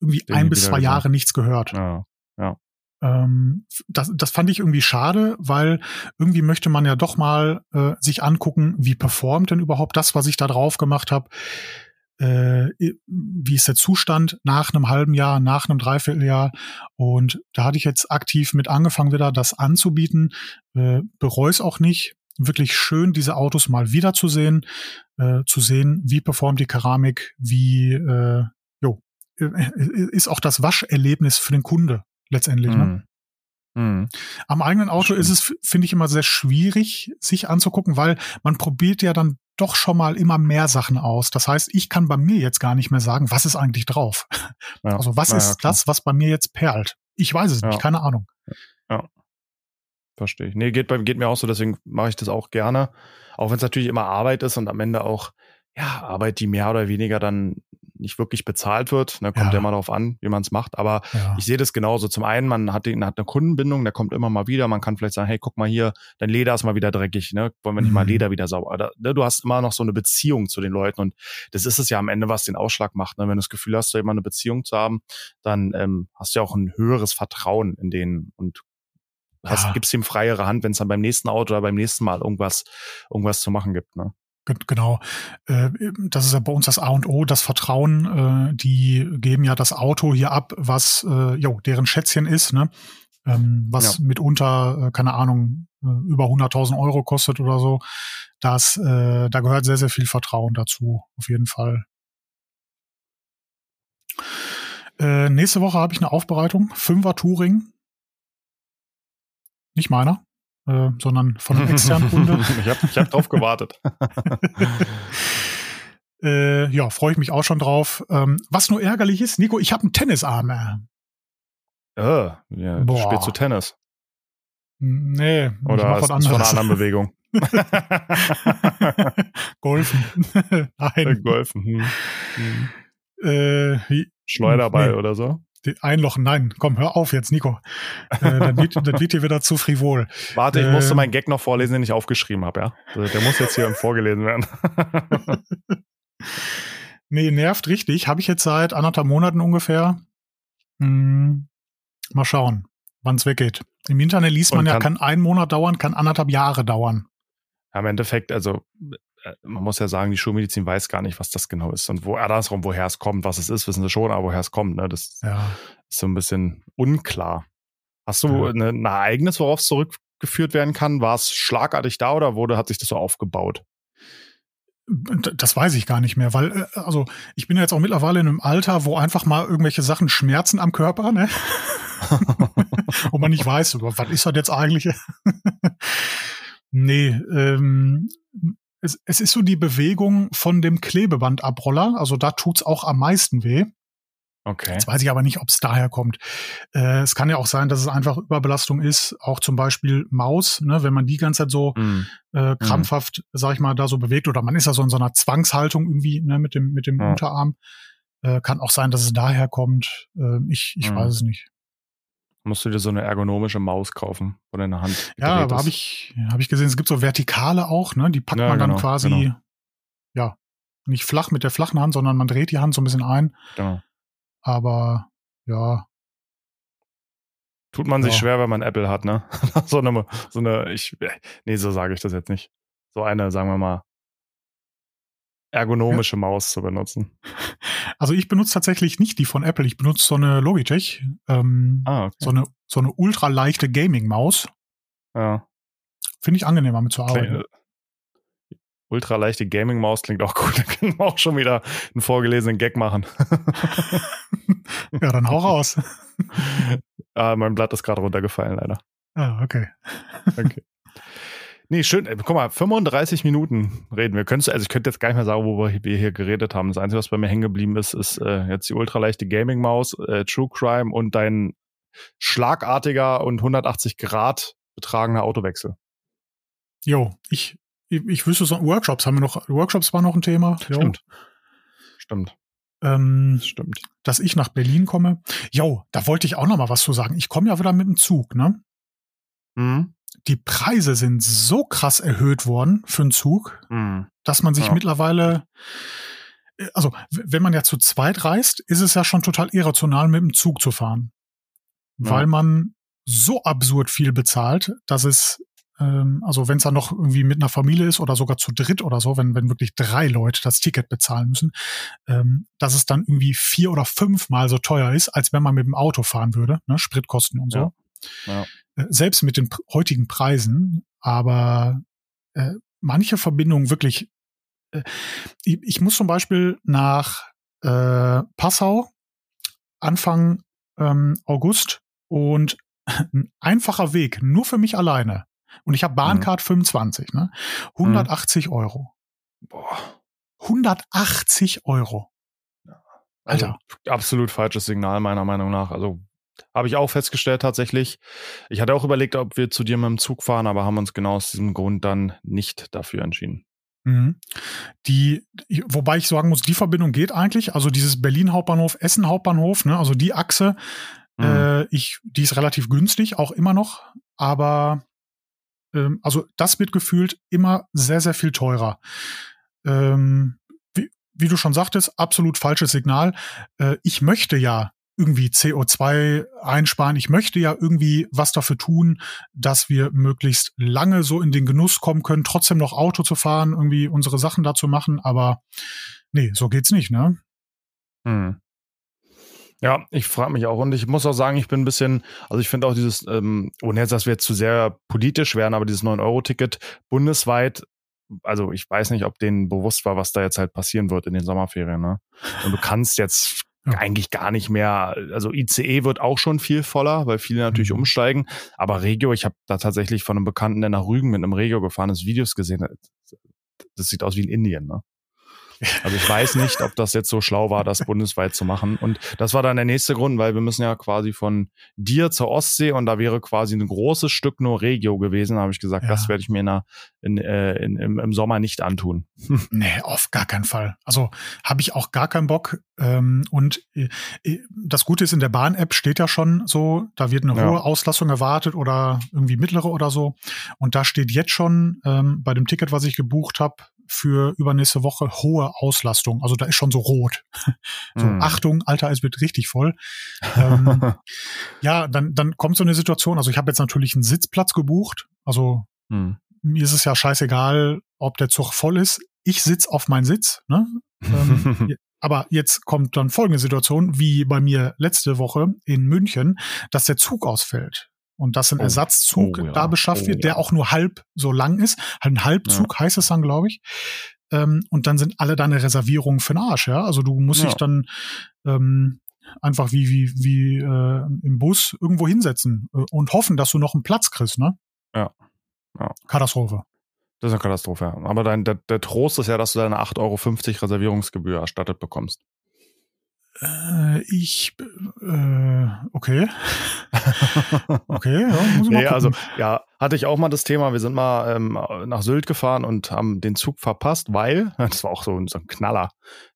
irgendwie Den ein bis zwei Jahre nichts gehört. Ja, ja. Ähm, das, das fand ich irgendwie schade, weil irgendwie möchte man ja doch mal äh, sich angucken, wie performt denn überhaupt das, was ich da drauf gemacht habe äh, wie ist der Zustand nach einem halben Jahr, nach einem Dreivierteljahr. Und da hatte ich jetzt aktiv mit angefangen, wieder das anzubieten. Äh, bereue es auch nicht. Wirklich schön, diese Autos mal wiederzusehen, äh, zu sehen, wie performt die Keramik, wie äh, jo, äh, ist auch das Wascherlebnis für den Kunde letztendlich. Mm. Ne? Mhm. Am eigenen Auto Stimmt. ist es, finde ich, immer sehr schwierig, sich anzugucken, weil man probiert ja dann doch schon mal immer mehr Sachen aus. Das heißt, ich kann bei mir jetzt gar nicht mehr sagen, was ist eigentlich drauf. Ja. Also was ja, ist klar. das, was bei mir jetzt perlt? Ich weiß es ja. nicht, keine Ahnung. Ja. Verstehe ich. Nee, geht, bei, geht mir auch so, deswegen mache ich das auch gerne. Auch wenn es natürlich immer Arbeit ist und am Ende auch, ja, Arbeit, die mehr oder weniger dann nicht wirklich bezahlt wird. Da ne, kommt ja, mal darauf an, wie man es macht. Aber ja. ich sehe das genauso. Zum einen, man hat, den, hat eine Kundenbindung, der kommt immer mal wieder. Man kann vielleicht sagen, hey, guck mal hier, dein Leder ist mal wieder dreckig. Ne? Wollen wir nicht mhm. mal Leder wieder sauber? Oder, ne? Du hast immer noch so eine Beziehung zu den Leuten. Und das ist es ja am Ende, was den Ausschlag macht. Ne? Wenn du das Gefühl hast, da immer eine Beziehung zu haben, dann ähm, hast du ja auch ein höheres Vertrauen in denen und hast, ja. gibst ihm freiere Hand, wenn es dann beim nächsten Auto oder beim nächsten Mal irgendwas, irgendwas zu machen gibt. Ne? Genau. Äh, das ist ja bei uns das A und O, das Vertrauen. Äh, die geben ja das Auto hier ab, was äh, jo, deren Schätzchen ist, ne? Ähm, was ja. mitunter, keine Ahnung, über 100.000 Euro kostet oder so. Das, da gehört sehr, sehr viel Vertrauen dazu, auf jeden Fall. nächste Woche habe ich eine Aufbereitung, Fünfer Touring. Nicht meiner äh, sondern von einem externen Kunde. ich habe ich hab drauf gewartet. äh, ja, freue ich mich auch schon drauf. Ähm, was nur ärgerlich ist, Nico, ich habe einen Tennisarm. Äh. Oh, ja, du spielst du Tennis? Nee, oder ist von einer anderen Bewegung. Golfen. Nein. Golfen. Hm. Hm. Äh, Schleuderball nee. oder so? Einlochen. Nein, komm, hör auf jetzt, Nico. Äh, dann, wird, dann wird hier wieder zu frivol. Warte, ich äh, musste meinen Gag noch vorlesen, den ich aufgeschrieben habe, ja. Also, der muss jetzt hier vorgelesen werden. nee, nervt richtig. Habe ich jetzt seit anderthalb Monaten ungefähr. Hm, mal schauen, wann es weggeht. Im Internet liest man ja, kann ein Monat dauern, kann anderthalb Jahre dauern. Im Endeffekt, also man muss ja sagen, die Schulmedizin weiß gar nicht, was das genau ist und wo andersrum, woher es kommt, was es ist, wissen sie schon, aber woher es kommt, ne? Das ja. ist so ein bisschen unklar. Hast du ja. eine, ein Ereignis, worauf es zurückgeführt werden kann? War es schlagartig da oder wurde, hat sich das so aufgebaut? Das weiß ich gar nicht mehr, weil, äh, also ich bin ja jetzt auch mittlerweile in einem Alter, wo einfach mal irgendwelche Sachen schmerzen am Körper, ne? wo man nicht weiß, was ist das jetzt eigentlich? nee, ähm, es, es ist so die Bewegung von dem Klebebandabroller, also da tut's auch am meisten weh. Okay. Jetzt weiß ich aber nicht, ob es daher kommt. Äh, es kann ja auch sein, dass es einfach Überbelastung ist, auch zum Beispiel Maus, ne, wenn man die ganze Zeit so mm. äh, mm. krampfhaft, mm. sag ich mal, da so bewegt oder man ist ja so in so einer Zwangshaltung irgendwie ne, mit dem mit dem ja. Unterarm. Äh, kann auch sein, dass es daher kommt. Äh, ich ich mm. weiß es nicht musst du dir so eine ergonomische Maus kaufen von deiner Hand. Ja, aber habe ich, hab ich gesehen, es gibt so Vertikale auch, ne? Die packt ja, man dann genau, quasi, genau. ja, nicht flach mit der flachen Hand, sondern man dreht die Hand so ein bisschen ein. Genau. aber ja. Tut man sich ja. schwer, wenn man Apple hat, ne? so eine, so eine, ich, nee, so sage ich das jetzt nicht. So eine, sagen wir mal, ergonomische ja. Maus zu benutzen. Also ich benutze tatsächlich nicht die von Apple, ich benutze so eine Logitech, ähm, ah, okay. so eine so eine ultra leichte Gaming-Maus. Ja. Finde ich angenehmer mit zu arbeiten. Äh, ultra leichte Gaming-Maus klingt auch gut. Da können wir auch schon wieder einen vorgelesenen Gag machen. ja, dann hau raus. ah, mein Blatt ist gerade runtergefallen, leider. Ah, okay. okay. Nee, schön. Äh, guck mal, 35 Minuten reden wir. Könntest, also ich könnte jetzt gar nicht mehr sagen, worüber wir hier geredet haben. Das Einzige, was bei mir hängen geblieben ist, ist äh, jetzt die ultraleichte Gaming-Maus, äh, True Crime und dein schlagartiger und 180 Grad betragener Autowechsel. Jo, ich, ich, ich wüsste so, Workshops haben wir noch, Workshops war noch ein Thema. Jo. Stimmt. Stimmt. Ähm, Stimmt. Dass ich nach Berlin komme. Jo, da wollte ich auch noch mal was zu sagen. Ich komme ja wieder mit dem Zug, ne? Mhm die Preise sind so krass erhöht worden für einen Zug, mhm. dass man sich ja. mittlerweile, äh, also wenn man ja zu zweit reist, ist es ja schon total irrational, mit dem Zug zu fahren. Ja. Weil man so absurd viel bezahlt, dass es, ähm, also wenn es dann noch irgendwie mit einer Familie ist oder sogar zu dritt oder so, wenn, wenn wirklich drei Leute das Ticket bezahlen müssen, ähm, dass es dann irgendwie vier oder fünfmal so teuer ist, als wenn man mit dem Auto fahren würde, ne? Spritkosten und so. Ja. Ja. Äh, selbst mit den heutigen Preisen, aber äh, manche Verbindungen wirklich. Äh, ich, ich, muss zum Beispiel nach äh, Passau Anfang ähm, August und ein einfacher Weg, nur für mich alleine. Und ich habe Bahncard mhm. 25, ne? 180 mhm. Euro. Boah. 180 Euro. Also, Alter. absolut falsches Signal meiner Meinung nach. Also habe ich auch festgestellt tatsächlich. Ich hatte auch überlegt, ob wir zu dir mit dem Zug fahren, aber haben uns genau aus diesem Grund dann nicht dafür entschieden. Mhm. Die, wobei ich sagen muss, die Verbindung geht eigentlich. Also dieses Berlin Hauptbahnhof, Essen Hauptbahnhof, ne, also die Achse, mhm. äh, ich, die ist relativ günstig, auch immer noch. Aber ähm, also das wird gefühlt immer sehr, sehr viel teurer. Ähm, wie, wie du schon sagtest, absolut falsches Signal. Äh, ich möchte ja irgendwie CO2 einsparen. Ich möchte ja irgendwie was dafür tun, dass wir möglichst lange so in den Genuss kommen können, trotzdem noch Auto zu fahren, irgendwie unsere Sachen da zu machen. Aber nee, so geht's nicht, ne? Hm. Ja, ich frage mich auch und ich muss auch sagen, ich bin ein bisschen, also ich finde auch dieses, ähm, ohne jetzt, dass wir jetzt zu sehr politisch werden, aber dieses 9-Euro-Ticket bundesweit also ich weiß nicht, ob denen bewusst war, was da jetzt halt passieren wird in den Sommerferien. Ne? Und du kannst jetzt ja. eigentlich gar nicht mehr, also ICE wird auch schon viel voller, weil viele natürlich mhm. umsteigen. Aber Regio, ich habe da tatsächlich von einem Bekannten, der nach Rügen mit einem Regio gefahren ist, Videos gesehen. Das sieht aus wie in Indien, ne? Also ich weiß nicht, ob das jetzt so schlau war, das bundesweit zu machen. Und das war dann der nächste Grund, weil wir müssen ja quasi von dir zur Ostsee und da wäre quasi ein großes Stück nur Regio gewesen. Da habe ich gesagt, ja. das werde ich mir in, in, äh, in, im, im Sommer nicht antun. nee, auf gar keinen Fall. Also habe ich auch gar keinen Bock. Ähm, und äh, äh, das Gute ist, in der Bahn-App steht ja schon so, da wird eine ja. hohe Auslastung erwartet oder irgendwie mittlere oder so. Und da steht jetzt schon ähm, bei dem Ticket, was ich gebucht habe, für übernächste Woche hohe Auslastung. Also da ist schon so rot. so, mm. Achtung, Alter, es wird richtig voll. ähm, ja, dann, dann kommt so eine Situation. Also ich habe jetzt natürlich einen Sitzplatz gebucht. Also mm. mir ist es ja scheißegal, ob der Zug voll ist. Ich sitz auf meinen Sitz. Ne? ähm, aber jetzt kommt dann folgende Situation, wie bei mir letzte Woche in München, dass der Zug ausfällt und dass ein oh. Ersatzzug oh, ja. da beschafft oh, wird, der ja. auch nur halb so lang ist. Halt ein Halbzug ja. heißt es dann, glaube ich. Ähm, und dann sind alle deine Reservierungen für den Arsch, ja. Also du musst dich dann ähm, einfach wie, wie, wie äh, im Bus irgendwo hinsetzen äh, und hoffen, dass du noch einen Platz kriegst, ne? Ja. ja. Katastrophe. Das ist eine Katastrophe, ja. Aber dein, der, der Trost ist ja, dass du deine 8,50 Euro Reservierungsgebühr erstattet bekommst. Äh, ich, äh, okay. okay, ja, muss ich mal nee, also, ja, hatte ich auch mal das Thema. Wir sind mal ähm, nach Sylt gefahren und haben den Zug verpasst, weil, das war auch so, so ein Knaller.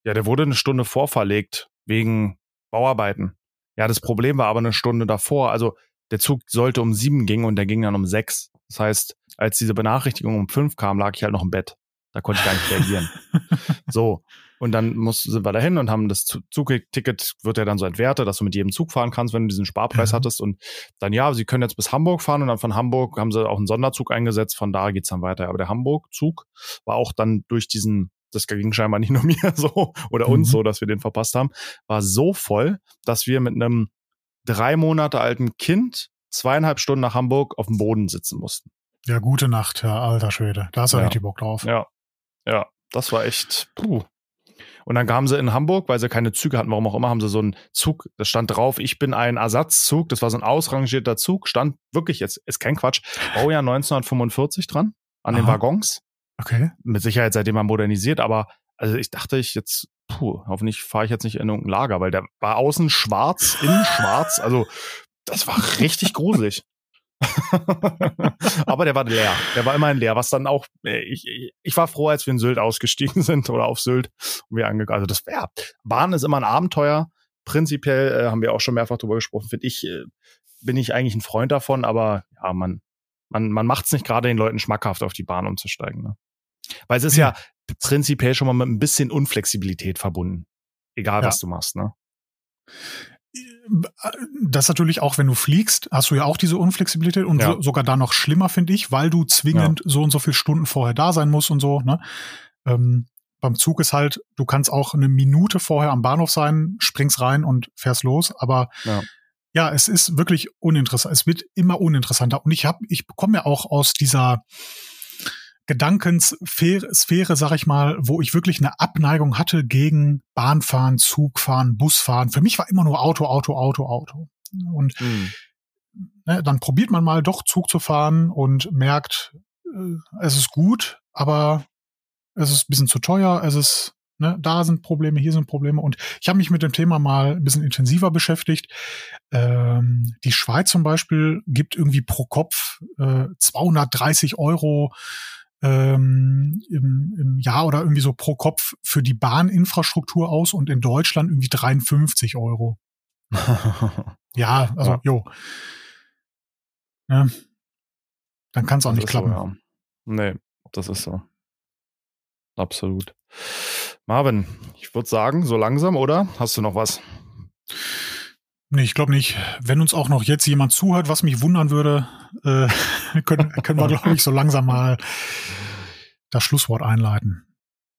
Ja, der wurde eine Stunde vorverlegt wegen Bauarbeiten. Ja, das Problem war aber eine Stunde davor. Also, der Zug sollte um sieben gehen und der ging dann um sechs. Das heißt, als diese Benachrichtigung um fünf kam, lag ich halt noch im Bett. Da konnte ich gar nicht reagieren. so. Und dann muss, sind wir dahin und haben das Zugticket, wird ja dann so entwertet, dass du mit jedem Zug fahren kannst, wenn du diesen Sparpreis mhm. hattest. Und dann, ja, sie können jetzt bis Hamburg fahren und dann von Hamburg haben sie auch einen Sonderzug eingesetzt. Von da geht's dann weiter. Aber der Hamburg-Zug war auch dann durch diesen das ging scheinbar nicht nur mir so oder uns mhm. so, dass wir den verpasst haben, war so voll, dass wir mit einem drei Monate alten Kind zweieinhalb Stunden nach Hamburg auf dem Boden sitzen mussten. Ja, gute Nacht, ja, alter Schwede. Da hast du ja. richtig Bock drauf. Ja, ja, das war echt, puh. Und dann kamen sie in Hamburg, weil sie keine Züge hatten, warum auch immer, haben sie so einen Zug, das stand drauf, ich bin ein Ersatzzug, das war so ein ausrangierter Zug, stand wirklich, jetzt ist kein Quatsch, Baujahr 1945 dran, an Aha. den Waggons. Okay. Mit Sicherheit seitdem er modernisiert, aber also ich dachte ich jetzt, puh, hoffentlich fahre ich jetzt nicht in irgendein Lager, weil der war außen schwarz, innen schwarz, also das war richtig gruselig. Aber der war leer. Der war immerhin leer, was dann auch, äh, ich, ich war froh, als wir in Sylt ausgestiegen sind oder auf Sylt und wir angegangen. Also das wäre, Bahn ist immer ein Abenteuer. Prinzipiell äh, haben wir auch schon mehrfach drüber gesprochen, finde ich, äh, bin ich eigentlich ein Freund davon, aber ja, man, man, man macht es nicht gerade den Leuten schmackhaft, auf die Bahn umzusteigen. Ne? Weil es ist ja. ja prinzipiell schon mal mit ein bisschen Unflexibilität verbunden. Egal, ja. was du machst, ne? Das natürlich auch, wenn du fliegst, hast du ja auch diese Unflexibilität und ja. so, sogar da noch schlimmer, finde ich, weil du zwingend ja. so und so viele Stunden vorher da sein musst und so. Ne? Ähm, beim Zug ist halt, du kannst auch eine Minute vorher am Bahnhof sein, springst rein und fährst los, aber ja, ja es ist wirklich uninteressant. Es wird immer uninteressanter und ich habe, ich bekomme ja auch aus dieser Gedankenssphäre, sag ich mal, wo ich wirklich eine Abneigung hatte gegen Bahnfahren, Zugfahren, Busfahren. Für mich war immer nur Auto, Auto, Auto, Auto. Und mhm. ne, dann probiert man mal doch Zug zu fahren und merkt, äh, es ist gut, aber es ist ein bisschen zu teuer, es ist Ne, da sind Probleme, hier sind Probleme. Und ich habe mich mit dem Thema mal ein bisschen intensiver beschäftigt. Ähm, die Schweiz zum Beispiel gibt irgendwie pro Kopf äh, 230 Euro ähm, im, im Jahr oder irgendwie so pro Kopf für die Bahninfrastruktur aus und in Deutschland irgendwie 53 Euro. ja, also, ja. jo. Ja. Dann kann es auch das nicht klappen. So, ja. Nee, das ist so. Absolut. Marvin, ich würde sagen, so langsam, oder? Hast du noch was? Nee, ich glaube nicht. Wenn uns auch noch jetzt jemand zuhört, was mich wundern würde, äh, können, können wir, glaube ich, so langsam mal das Schlusswort einleiten.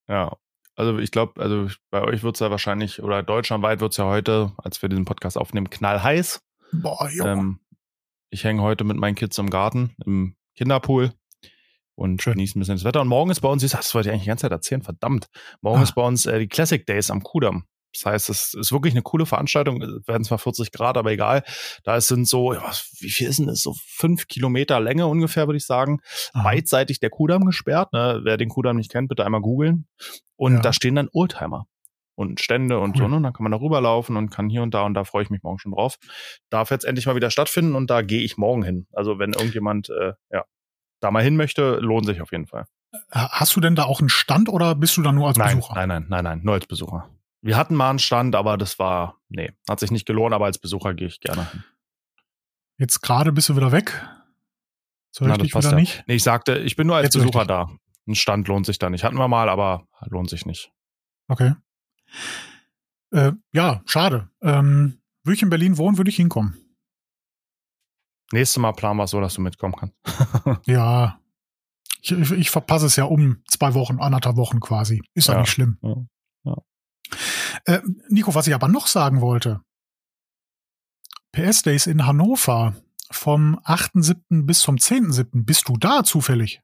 Ja, also ich glaube, also bei euch wird es ja wahrscheinlich, oder deutschlandweit wird es ja heute, als wir diesen Podcast aufnehmen, knallheiß. Boah, jo. Ähm, ich hänge heute mit meinen Kids im Garten, im Kinderpool und Schön. genieße ein bisschen das Wetter. Und morgen ist bei uns, das wollte ich eigentlich die ganze Zeit erzählen, verdammt. Morgen ah. ist bei uns äh, die Classic Days am Kudamm. Das heißt, es ist wirklich eine coole Veranstaltung. Es werden zwar 40 Grad, aber egal. Da sind so, wie viel ist denn das? So fünf Kilometer Länge ungefähr, würde ich sagen. Aha. Beidseitig der Kudamm gesperrt. Ne? Wer den Kudamm nicht kennt, bitte einmal googeln. Und ja. da stehen dann Oldtimer und Stände und cool. so. Ne? Und dann kann man da rüberlaufen und kann hier und da und da freue ich mich morgen schon drauf. Darf jetzt endlich mal wieder stattfinden und da gehe ich morgen hin. Also wenn irgendjemand äh, ja, da mal hin möchte, lohnt sich auf jeden Fall. Hast du denn da auch einen Stand oder bist du da nur als nein, Besucher? Nein, nein, nein, nein, nur als Besucher. Wir hatten mal einen Stand, aber das war, nee, hat sich nicht gelohnt, aber als Besucher gehe ich gerne hin. Jetzt gerade bist du wieder weg. So Na, richtig wieder ja. nicht? Nee, ich sagte, ich bin nur als Jetzt Besucher da. Ein Stand lohnt sich da nicht. Hatten wir mal, aber lohnt sich nicht. Okay. Äh, ja, schade. Ähm, würde ich in Berlin wohnen, würde ich hinkommen. Nächstes Mal planen wir es so, dass du mitkommen kannst. ja. Ich, ich, verpasse es ja um zwei Wochen, anderthalb Wochen quasi. Ist ja, nicht schlimm. Ja. Äh, Nico, was ich aber noch sagen wollte. PS Days in Hannover vom 8.7. bis zum 10.7. Bist du da zufällig?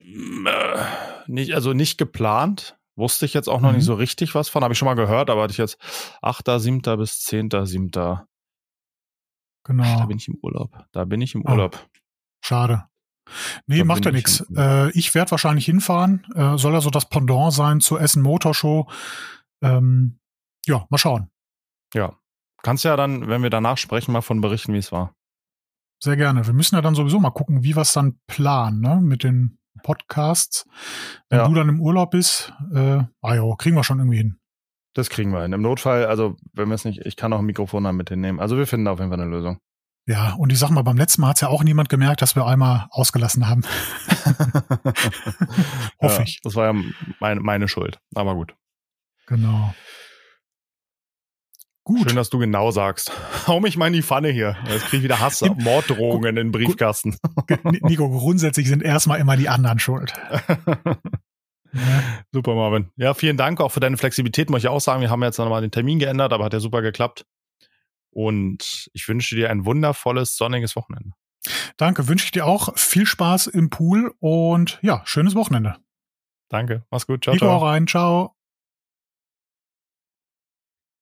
Äh, nicht, also nicht geplant. Wusste ich jetzt auch noch mhm. nicht so richtig was von. Habe ich schon mal gehört, aber hatte ich jetzt 8.7. bis 10.7. Genau. Da bin ich im Urlaub. Da bin ich im ah, Urlaub. Oh, schade. Nee, macht ja nichts. Äh, ich werde wahrscheinlich hinfahren. Äh, soll ja so das Pendant sein zur Essen Motor Show. Ähm, ja, mal schauen. Ja. Kannst ja dann, wenn wir danach sprechen, mal von berichten, wie es war. Sehr gerne. Wir müssen ja dann sowieso mal gucken, wie wir es dann planen, ne? Mit den Podcasts. Wenn ja. du dann im Urlaub bist, äh, ah jo, kriegen wir schon irgendwie hin. Das kriegen wir hin. Im Notfall, also wenn wir es nicht, ich kann auch ein Mikrofon dann mit hinnehmen. Also wir finden da auf jeden Fall eine Lösung. Ja, und ich sag mal, beim letzten Mal hat es ja auch niemand gemerkt, dass wir einmal ausgelassen haben. Hoffe ja, ich. Das war ja meine, meine Schuld, aber gut. Genau. Gut. Schön, dass du genau sagst. Hau mich mal in die Pfanne hier. Jetzt kriege ich wieder Hass, Morddrohungen in den Briefkasten. Nico, grundsätzlich sind erstmal immer die anderen schuld. Super, Marvin. Ja, vielen Dank auch für deine Flexibilität, muss ich auch sagen. Wir haben jetzt nochmal den Termin geändert, aber hat ja super geklappt. Und ich wünsche dir ein wundervolles, sonniges Wochenende. Danke, wünsche ich dir auch. Viel Spaß im Pool und ja, schönes Wochenende. Danke, mach's gut. Ciao, Nico ciao. auch rein. Ciao.